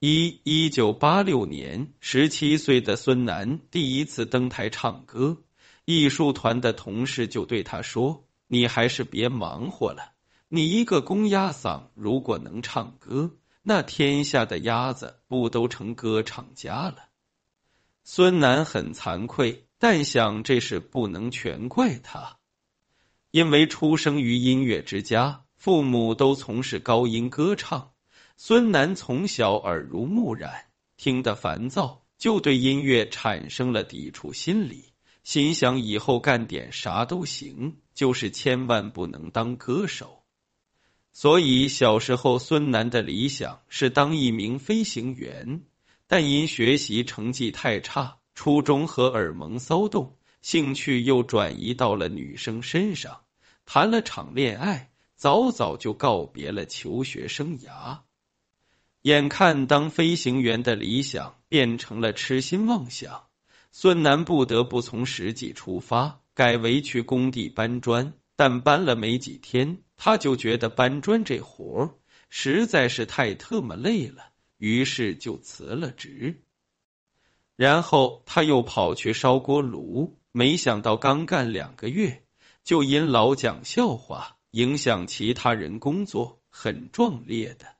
一一九八六年，十七岁的孙楠第一次登台唱歌，艺术团的同事就对他说：“你还是别忙活了，你一个公鸭嗓，如果能唱歌，那天下的鸭子不都成歌唱家了？”孙楠很惭愧，但想这事不能全怪他，因为出生于音乐之家，父母都从事高音歌唱。孙楠从小耳濡目染，听得烦躁，就对音乐产生了抵触心理，心想以后干点啥都行，就是千万不能当歌手。所以小时候，孙楠的理想是当一名飞行员，但因学习成绩太差，初中和尔蒙骚动，兴趣又转移到了女生身上，谈了场恋爱，早早就告别了求学生涯。眼看当飞行员的理想变成了痴心妄想，孙楠不得不从实际出发，改为去工地搬砖。但搬了没几天，他就觉得搬砖这活儿实在是太特么累了，于是就辞了职。然后他又跑去烧锅炉，没想到刚干两个月，就因老讲笑话影响其他人工作，很壮烈的。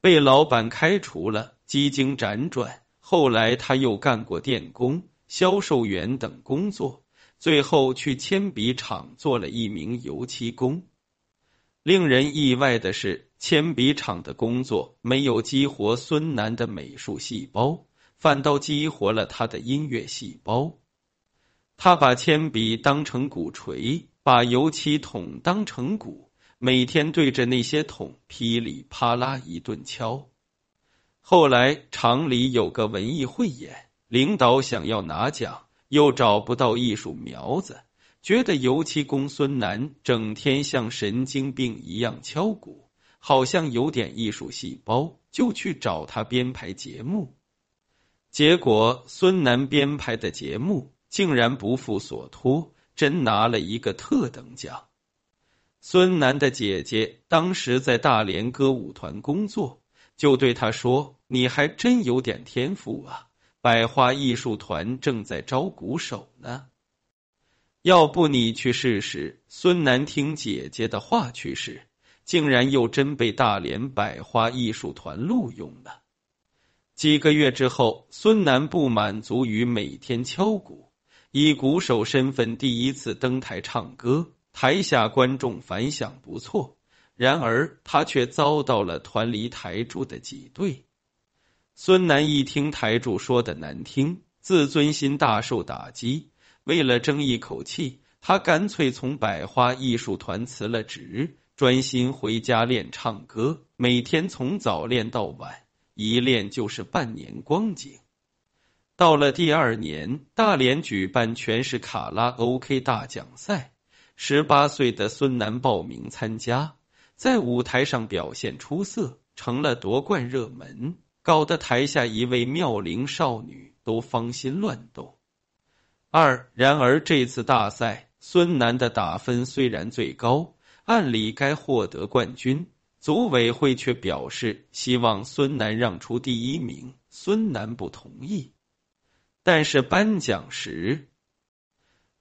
被老板开除了，几经辗转，后来他又干过电工、销售员等工作，最后去铅笔厂做了一名油漆工。令人意外的是，铅笔厂的工作没有激活孙楠的美术细胞，反倒激活了他的音乐细胞。他把铅笔当成鼓槌，把油漆桶当成鼓。每天对着那些桶噼里啪啦一顿敲。后来厂里有个文艺汇演，领导想要拿奖，又找不到艺术苗子，觉得油漆工孙楠整天像神经病一样敲鼓，好像有点艺术细胞，就去找他编排节目。结果孙楠编排的节目竟然不负所托，真拿了一个特等奖。孙楠的姐姐当时在大连歌舞团工作，就对他说：“你还真有点天赋啊！百花艺术团正在招鼓手呢，要不你去试试？”孙楠听姐姐的话去试，竟然又真被大连百花艺术团录用了。几个月之后，孙楠不满足于每天敲鼓，以鼓手身份第一次登台唱歌。台下观众反响不错，然而他却遭到了团里台柱的挤兑。孙楠一听台柱说的难听，自尊心大受打击。为了争一口气，他干脆从百花艺术团辞了职，专心回家练唱歌，每天从早练到晚，一练就是半年光景。到了第二年，大连举办全市卡拉 OK 大奖赛。十八岁的孙楠报名参加，在舞台上表现出色，成了夺冠热门，搞得台下一位妙龄少女都芳心乱动。二，然而这次大赛，孙楠的打分虽然最高，按理该获得冠军，组委会却表示希望孙楠让出第一名，孙楠不同意。但是颁奖时。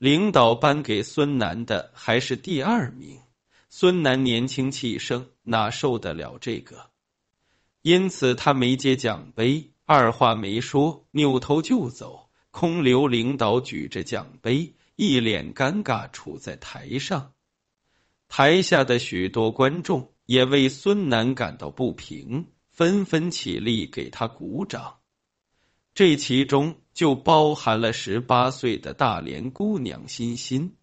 领导颁给孙楠的还是第二名，孙楠年轻气盛，哪受得了这个？因此他没接奖杯，二话没说，扭头就走，空留领导举着奖杯，一脸尴尬处在台上。台下的许多观众也为孙楠感到不平，纷纷起立给他鼓掌。这其中就包含了十八岁的大连姑娘欣欣，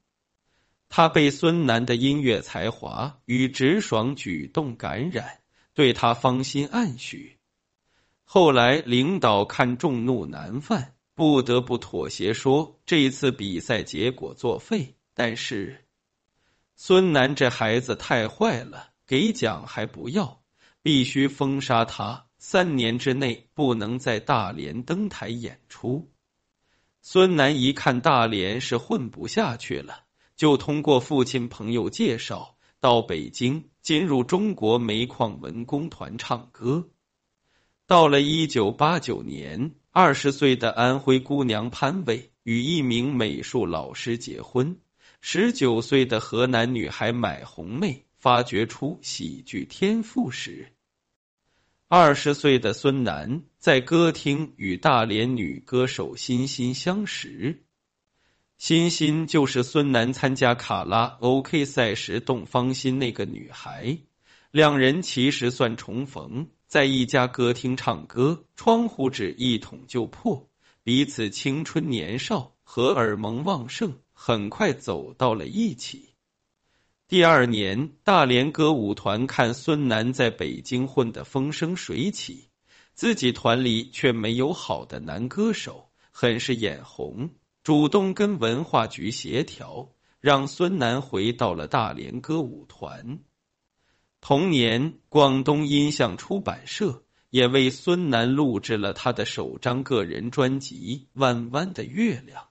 她被孙楠的音乐才华与直爽举动感染，对他芳心暗许。后来领导看众怒难犯，不得不妥协，说这次比赛结果作废。但是孙楠这孩子太坏了，给奖还不要，必须封杀他。三年之内不能在大连登台演出。孙楠一看大连是混不下去了，就通过父亲朋友介绍到北京进入中国煤矿文工团唱歌。到了一九八九年，二十岁的安徽姑娘潘伟与一名美术老师结婚。十九岁的河南女孩买红妹发掘出喜剧天赋时，二十岁的孙楠在歌厅与大连女歌手欣欣相识。欣欣就是孙楠参加卡拉 OK 赛时动芳心那个女孩，两人其实算重逢。在一家歌厅唱歌，窗户纸一捅就破，彼此青春年少，荷尔蒙旺盛，很快走到了一起。第二年，大连歌舞团看孙楠在北京混得风生水起，自己团里却没有好的男歌手，很是眼红，主动跟文化局协调，让孙楠回到了大连歌舞团。同年，广东音像出版社也为孙楠录制了他的首张个人专辑《弯弯的月亮》。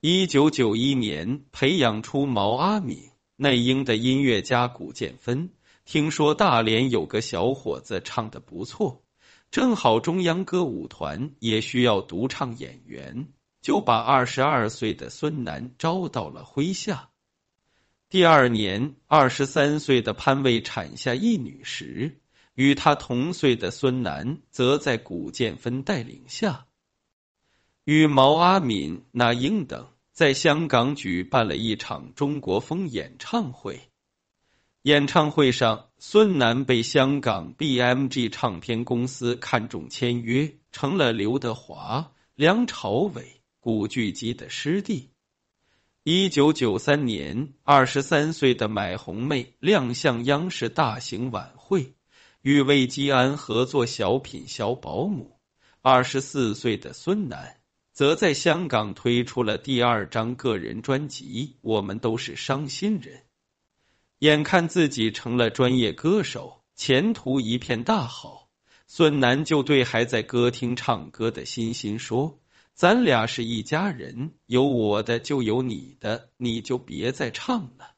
一九九一年，培养出毛阿敏、内英的音乐家古建芬，听说大连有个小伙子唱的不错，正好中央歌舞团也需要独唱演员，就把二十二岁的孙楠招到了麾下。第二年，二十三岁的潘卫产下一女时，与他同岁的孙楠则在古建芬带领下，与毛阿敏、那英等在香港举办了一场中国风演唱会。演唱会上，孙楠被香港 BMG 唱片公司看中签约，成了刘德华、梁朝伟、古巨基的师弟。一九九三年，二十三岁的买红妹亮相央视大型晚会，与魏基安合作小品《小保姆》。二十四岁的孙楠则在香港推出了第二张个人专辑《我们都是伤心人》。眼看自己成了专业歌手，前途一片大好，孙楠就对还在歌厅唱歌的欣欣说。咱俩是一家人，有我的就有你的，你就别再唱了。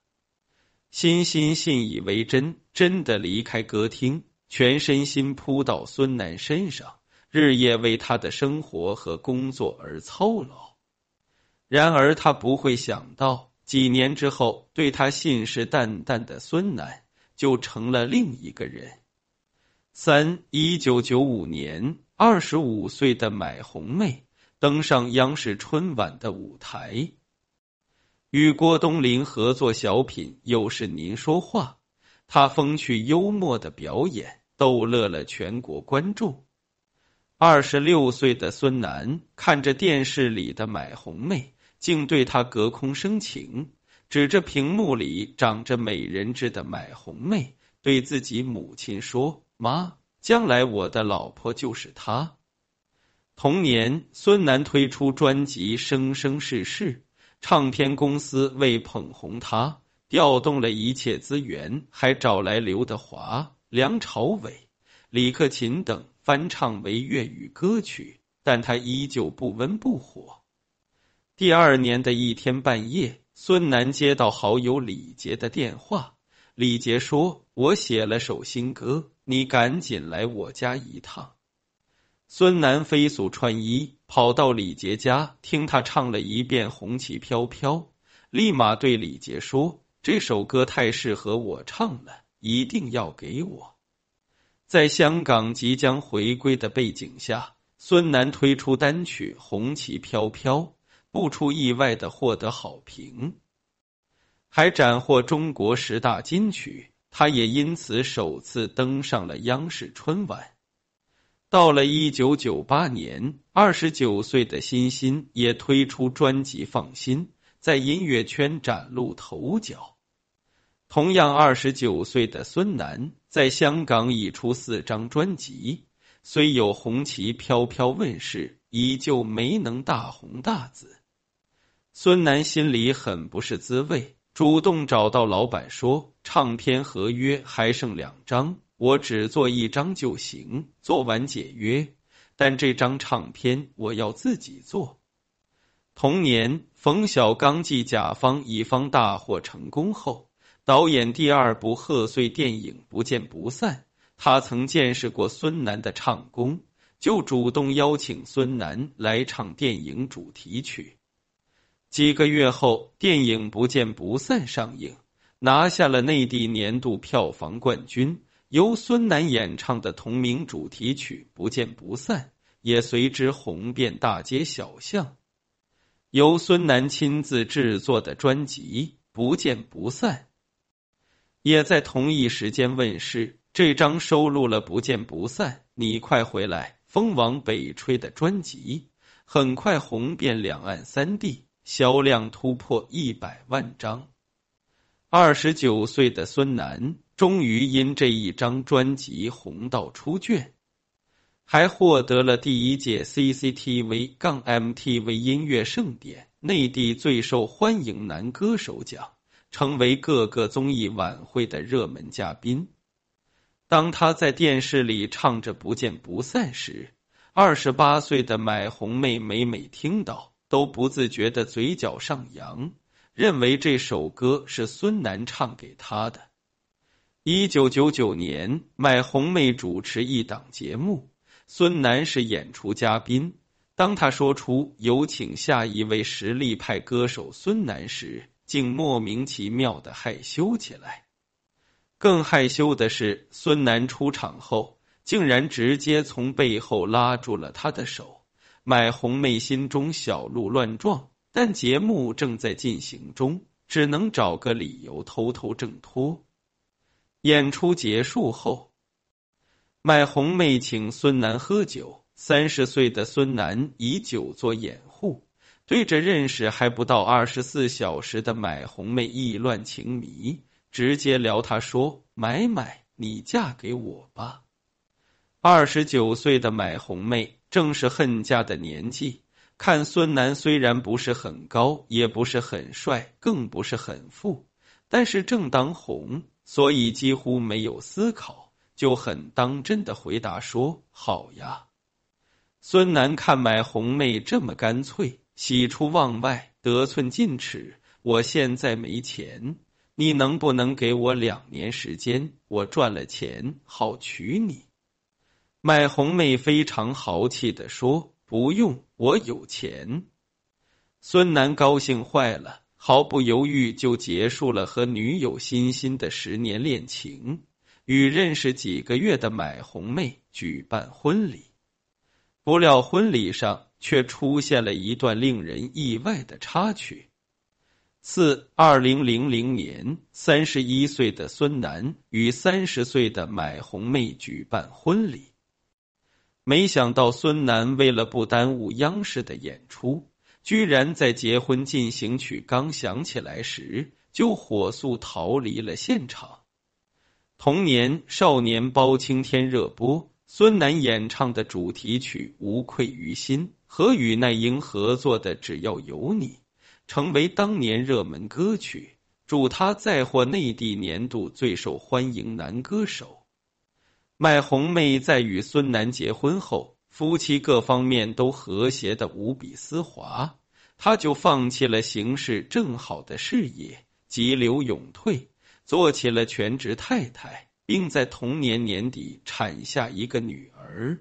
欣欣信以为真，真的离开歌厅，全身心扑到孙楠身上，日夜为他的生活和工作而操劳。然而他不会想到，几年之后，对他信誓旦旦的孙楠就成了另一个人。三一九九五年，二十五岁的买红妹。登上央视春晚的舞台，与郭冬临合作小品《又是您说话》，他风趣幽默的表演逗乐了全国观众。二十六岁的孙楠看着电视里的买红妹，竟对他隔空生情，指着屏幕里长着美人痣的买红妹，对自己母亲说：“妈，将来我的老婆就是她。”同年，孙楠推出专辑《生生世世》，唱片公司为捧红他，调动了一切资源，还找来刘德华、梁朝伟、李克勤等翻唱为粤语歌曲，但他依旧不温不火。第二年的一天半夜，孙楠接到好友李杰的电话，李杰说：“我写了首新歌，你赶紧来我家一趟。”孙楠飞速穿衣，跑到李杰家，听他唱了一遍《红旗飘飘》，立马对李杰说：“这首歌太适合我唱了，一定要给我。”在香港即将回归的背景下，孙楠推出单曲《红旗飘飘》，不出意外的获得好评，还斩获中国十大金曲。他也因此首次登上了央视春晚。到了一九九八年，二十九岁的欣欣也推出专辑《放心》，在音乐圈崭露头角。同样二十九岁的孙楠在香港已出四张专辑，虽有红旗飘飘问世，依旧没能大红大紫。孙楠心里很不是滋味，主动找到老板说：“唱片合约还剩两张。”我只做一张就行，做完解约。但这张唱片我要自己做。同年，冯小刚继甲方乙方大获成功后，导演第二部贺岁电影《不见不散》，他曾见识过孙楠的唱功，就主动邀请孙楠来唱电影主题曲。几个月后，电影《不见不散》上映，拿下了内地年度票房冠军。由孙楠演唱的同名主题曲《不见不散》也随之红遍大街小巷。由孙楠亲自制作的专辑《不见不散》也在同一时间问世。这张收录了《不见不散》《你快回来》《风往北吹》的专辑，很快红遍两岸三地。销量突破一百万张，二十九岁的孙楠终于因这一张专辑红到出卷，还获得了第一届 CCTV 杠 MTV 音乐盛典内地最受欢迎男歌手奖，成为各个综艺晚会的热门嘉宾。当他在电视里唱着《不见不散》时，二十八岁的买红妹每每听到。都不自觉的嘴角上扬，认为这首歌是孙楠唱给他的。一九九九年，买红妹主持一档节目，孙楠是演出嘉宾。当他说出“有请下一位实力派歌手孙楠”时，竟莫名其妙的害羞起来。更害羞的是，孙楠出场后，竟然直接从背后拉住了他的手。买红妹心中小鹿乱撞，但节目正在进行中，只能找个理由偷偷挣脱。演出结束后，买红妹请孙楠喝酒，三十岁的孙楠以酒做掩护，对着认识还不到二十四小时的买红妹意乱情迷，直接撩她说：“买买，你嫁给我吧。”二十九岁的买红妹。正是恨嫁的年纪，看孙楠虽然不是很高，也不是很帅，更不是很富，但是正当红，所以几乎没有思考，就很当真的回答说：“好呀。”孙楠看买红妹这么干脆，喜出望外，得寸进尺。我现在没钱，你能不能给我两年时间？我赚了钱好娶你。买红妹非常豪气的说：“不用，我有钱。”孙楠高兴坏了，毫不犹豫就结束了和女友欣欣的十年恋情，与认识几个月的买红妹举办婚礼。不料婚礼上却出现了一段令人意外的插曲：四二零零零年，三十一岁的孙楠与三十岁的买红妹举办婚礼。没想到孙楠为了不耽误央视的演出，居然在结婚进行曲刚响起来时就火速逃离了现场。同年，《少年包青天》热播，孙楠演唱的主题曲《无愧于心》和与那英合作的《只要有你》成为当年热门歌曲，助他再获内地年度最受欢迎男歌手。麦红妹在与孙楠结婚后，夫妻各方面都和谐的无比丝滑，她就放弃了形势正好的事业，急流勇退，做起了全职太太，并在同年年底产下一个女儿。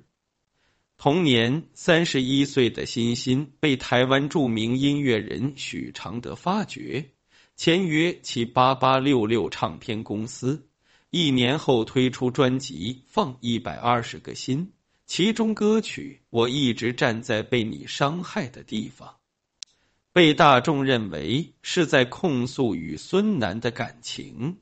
同年，三十一岁的欣欣被台湾著名音乐人许常德发掘，签约其八八六六唱片公司。一年后推出专辑《放一百二十个心》，其中歌曲《我一直站在被你伤害的地方》，被大众认为是在控诉与孙楠的感情。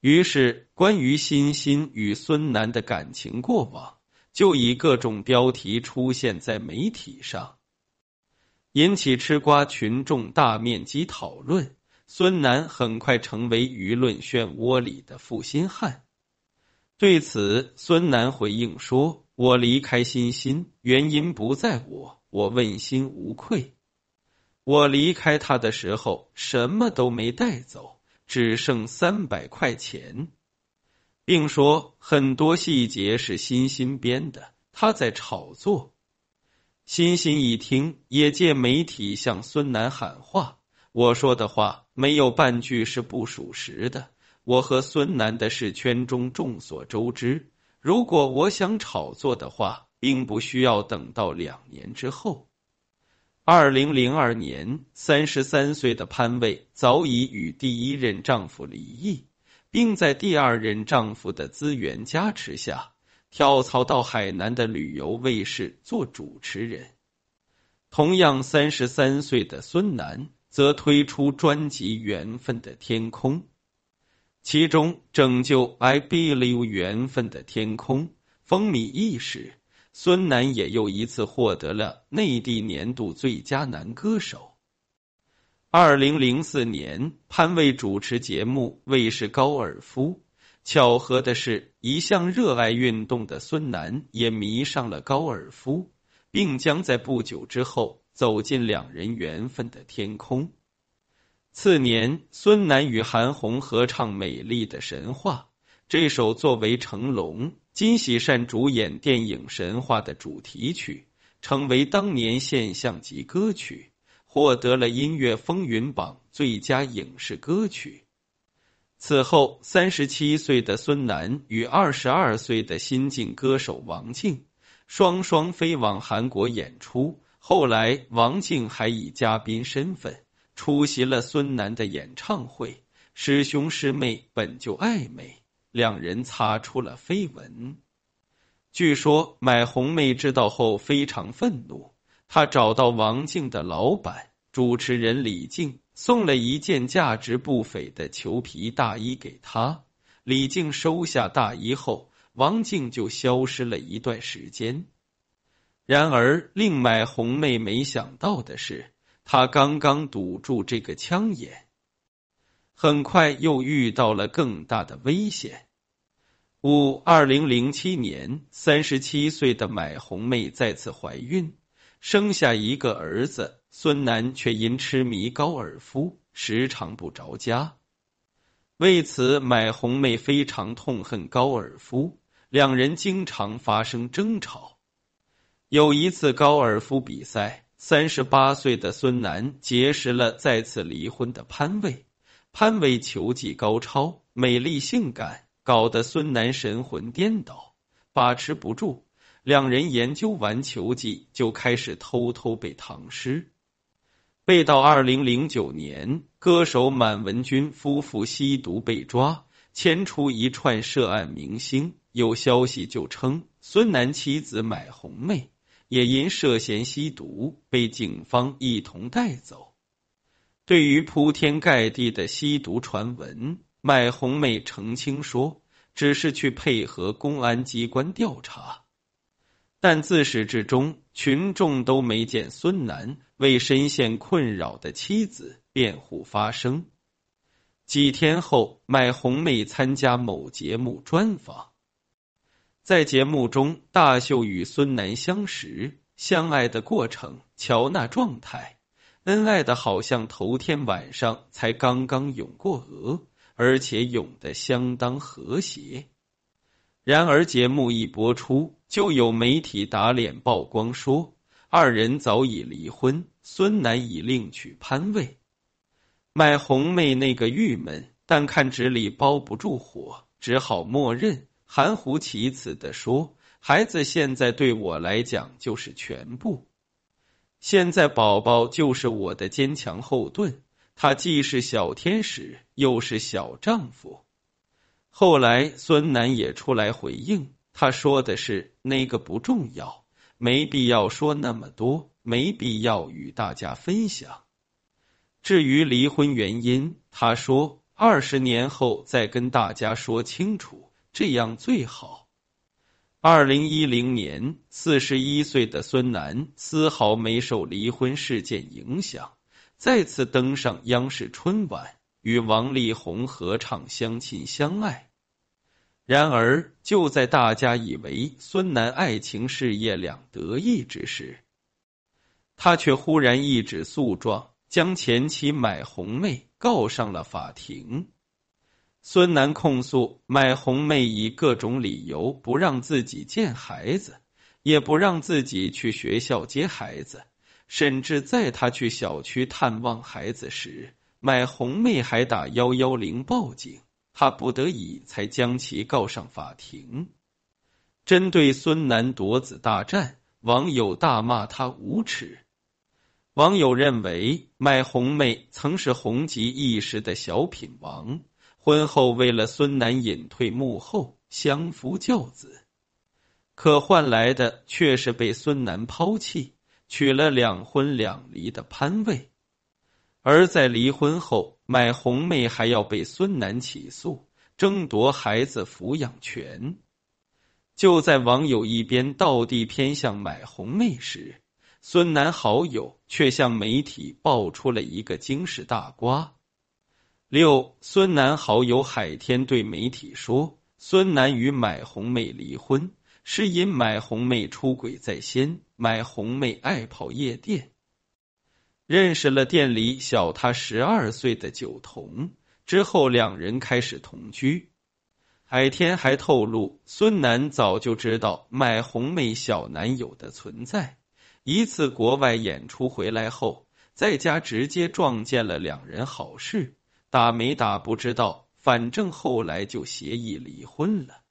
于是，关于欣欣与孙楠的感情过往，就以各种标题出现在媒体上，引起吃瓜群众大面积讨论。孙楠很快成为舆论漩涡里的负心汉。对此，孙楠回应说：“我离开欣欣，原因不在我，我问心无愧。我离开他的时候，什么都没带走，只剩三百块钱，并说很多细节是欣欣编的，他在炒作。”欣欣一听，也借媒体向孙楠喊话：“我说的话。”没有半句是不属实的。我和孙楠的事圈中众所周知，如果我想炒作的话，并不需要等到两年之后。二零零二年，三十三岁的潘卫早已与第一任丈夫离异，并在第二任丈夫的资源加持下，跳槽到海南的旅游卫视做主持人。同样三十三岁的孙楠则推出专辑《缘分的天空》。其中，《拯救 I Believe 缘分的天空》风靡一时，孙楠也又一次获得了内地年度最佳男歌手。二零零四年，潘卫主持节目《卫视高尔夫》，巧合的是，一向热爱运动的孙楠也迷上了高尔夫，并将在不久之后走进两人缘分的天空。次年，孙楠与韩红合唱《美丽的神话》这首作为成龙、金喜善主演电影《神话》的主题曲，成为当年现象级歌曲，获得了音乐风云榜最佳影视歌曲。此后，三十七岁的孙楠与二十二岁的新晋歌手王静双双飞往韩国演出。后来，王静还以嘉宾身份。出席了孙楠的演唱会，师兄师妹本就暧昧，两人擦出了绯闻。据说买红妹知道后非常愤怒，他找到王静的老板主持人李静，送了一件价值不菲的裘皮大衣给他。李静收下大衣后，王静就消失了一段时间。然而，令买红妹没想到的是。她刚刚堵住这个枪眼，很快又遇到了更大的危险。五二零零七年，三十七岁的买红妹再次怀孕，生下一个儿子。孙楠却因痴迷高尔夫，时常不着家。为此，买红妹非常痛恨高尔夫，两人经常发生争吵。有一次高尔夫比赛。三十八岁的孙楠结识了再次离婚的潘卫，潘卫球技高超、美丽性感，搞得孙楠神魂颠倒，把持不住。两人研究完球技，就开始偷偷背唐诗。背到二零零九年，歌手满文军夫妇吸毒被抓，牵出一串涉案明星。有消息就称，孙楠妻子买红妹。也因涉嫌吸毒被警方一同带走。对于铺天盖地的吸毒传闻，买红妹澄清说，只是去配合公安机关调查。但自始至终，群众都没见孙楠为深陷困扰的妻子辩护发声。几天后，麦红妹参加某节目专访。在节目中，大秀与孙楠相识、相爱的过程，瞧那状态，恩爱的好像头天晚上才刚刚涌过鹅，而且涌得相当和谐。然而节目一播出，就有媒体打脸曝光说，二人早已离婚，孙楠已另娶潘卫。买红妹那个郁闷，但看纸里包不住火，只好默认。含糊其辞的说：“孩子现在对我来讲就是全部，现在宝宝就是我的坚强后盾，他既是小天使，又是小丈夫。”后来孙楠也出来回应，他说的是那个不重要，没必要说那么多，没必要与大家分享。至于离婚原因，他说二十年后再跟大家说清楚。这样最好。二零一零年，四十一岁的孙楠丝毫没受离婚事件影响，再次登上央视春晚，与王力宏合唱《相亲相爱》。然而，就在大家以为孙楠爱情事业两得意之时，他却忽然一纸诉状，将前妻买红妹告上了法庭。孙楠控诉买红妹以各种理由不让自己见孩子，也不让自己去学校接孩子，甚至在他去小区探望孩子时，买红妹还打幺幺零报警，他不得已才将其告上法庭。针对孙楠夺子大战，网友大骂他无耻。网友认为，麦红妹曾是红极一时的小品王，婚后为了孙楠隐退幕后，相夫教子，可换来的却是被孙楠抛弃，娶了两婚两离的潘卫。而在离婚后，买红妹还要被孙楠起诉，争夺孩子抚养权。就在网友一边倒地偏向买红妹时，孙楠好友却向媒体爆出了一个惊世大瓜。六，孙楠好友海天对媒体说，孙楠与买红妹离婚是因买红妹出轨在先，买红妹爱跑夜店，认识了店里小他十二岁的酒童，之后两人开始同居。海天还透露，孙楠早就知道买红妹小男友的存在。一次国外演出回来后，在家直接撞见了两人好事，打没打不知道，反正后来就协议离婚了。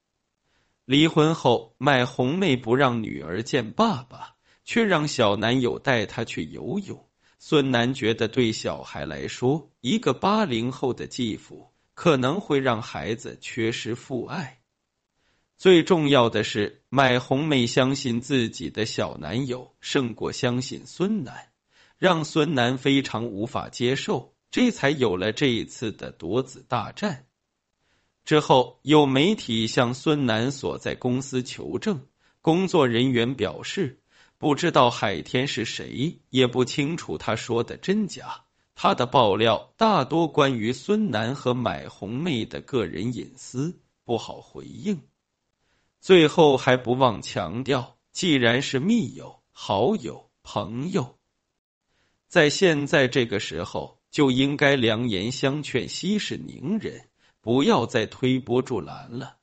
离婚后，麦红妹不让女儿见爸爸，却让小男友带她去游泳。孙楠觉得，对小孩来说，一个八零后的继父可能会让孩子缺失父爱。最重要的是，麦红妹相信自己的小男友胜过相信孙楠，让孙楠非常无法接受，这才有了这一次的夺子大战。之后，有媒体向孙楠所在公司求证，工作人员表示不知道海天是谁，也不清楚他说的真假。他的爆料大多关于孙楠和买红妹的个人隐私，不好回应。最后还不忘强调，既然是密友、好友、朋友，在现在这个时候就应该良言相劝、息事宁人，不要再推波助澜了。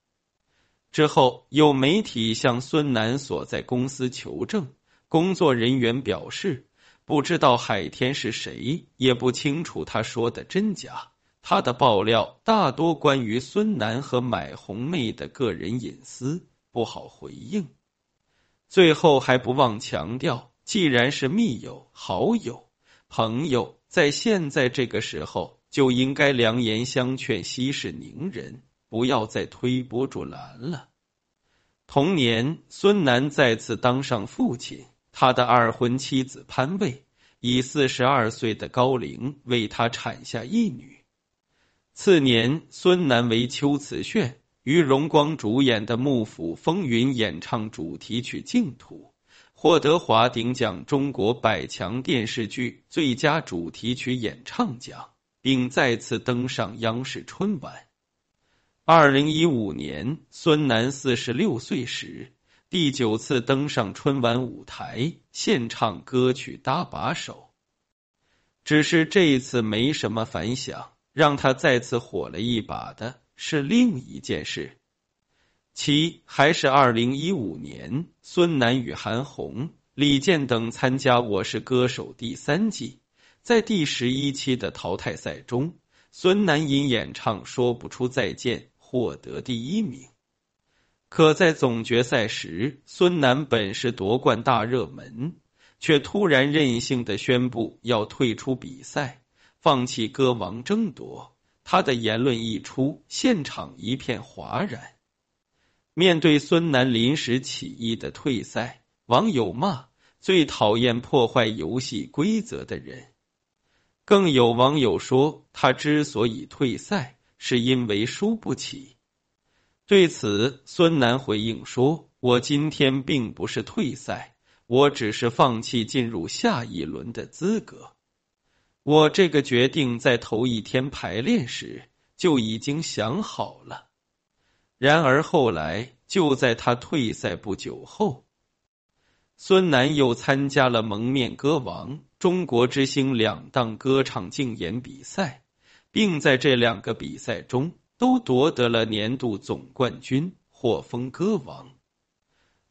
之后有媒体向孙楠所在公司求证，工作人员表示不知道海天是谁，也不清楚他说的真假。他的爆料大多关于孙楠和买红妹的个人隐私。不好回应，最后还不忘强调，既然是密友、好友、朋友，在现在这个时候就应该良言相劝、息事宁人，不要再推波助澜了。同年，孙楠再次当上父亲，他的二婚妻子潘卫以四十二岁的高龄为他产下一女。次年，孙楠为秋瓷炫。于荣光主演的《幕府风云》演唱主题曲《净土》，获得华鼎奖中国百强电视剧最佳主题曲演唱奖，并再次登上央视春晚。二零一五年，孙楠四十六岁时，第九次登上春晚舞台，献唱歌曲《搭把手》。只是这一次没什么反响，让他再次火了一把的。是另一件事。其还是二零一五年，孙楠与韩红、李健等参加《我是歌手》第三季，在第十一期的淘汰赛中，孙楠因演唱《说不出再见》获得第一名。可在总决赛时，孙楠本是夺冠大热门，却突然任性的宣布要退出比赛，放弃歌王争夺。他的言论一出，现场一片哗然。面对孙楠临时起意的退赛，网友骂最讨厌破坏游戏规则的人。更有网友说，他之所以退赛，是因为输不起。对此，孙楠回应说：“我今天并不是退赛，我只是放弃进入下一轮的资格。”我这个决定在头一天排练时就已经想好了。然而后来，就在他退赛不久后，孙楠又参加了《蒙面歌王》《中国之星》两档歌唱竞演比赛，并在这两个比赛中都夺得了年度总冠军，获封歌王。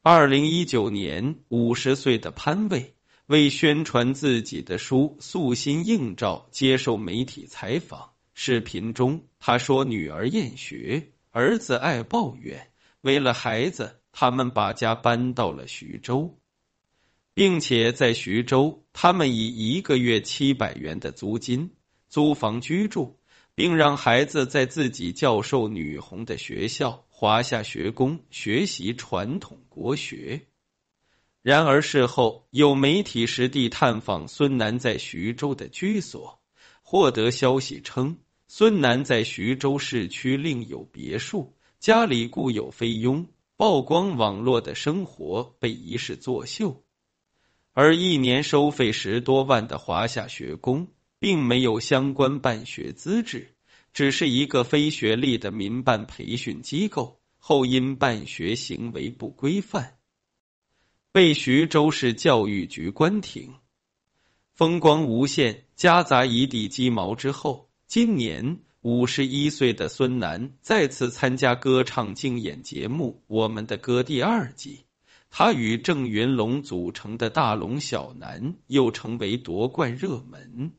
二零一九年，五十岁的潘卫。为宣传自己的书，素心映照接受媒体采访。视频中，他说：“女儿厌学，儿子爱抱怨，为了孩子，他们把家搬到了徐州，并且在徐州，他们以一个月七百元的租金租房居住，并让孩子在自己教授女红的学校华夏学宫学习传统国学。然而事后有媒体实地探访孙楠在徐州的居所，获得消息称，孙楠在徐州市区另有别墅，家里固有菲佣。曝光网络的生活被疑是作秀，而一年收费十多万的华夏学宫，并没有相关办学资质，只是一个非学历的民办培训机构。后因办学行为不规范，被徐州市教育局关停。风光无限，夹杂一地鸡毛之后，今年。五十一岁的孙楠再次参加歌唱竞演节目《我们的歌》第二季，他与郑云龙组成的大龙小楠又成为夺冠热门。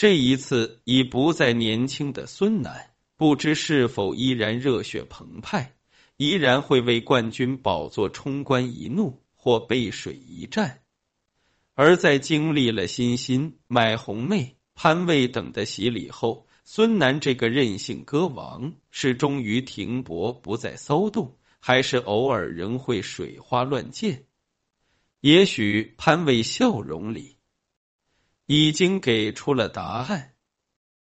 这一次已不再年轻的孙楠，不知是否依然热血澎湃，依然会为冠军宝座冲冠一怒或背水一战。而在经历了欣欣、买红妹、潘卫等的洗礼后。孙楠这个任性歌王是终于停泊不再骚动，还是偶尔仍会水花乱溅？也许潘伟笑容里已经给出了答案。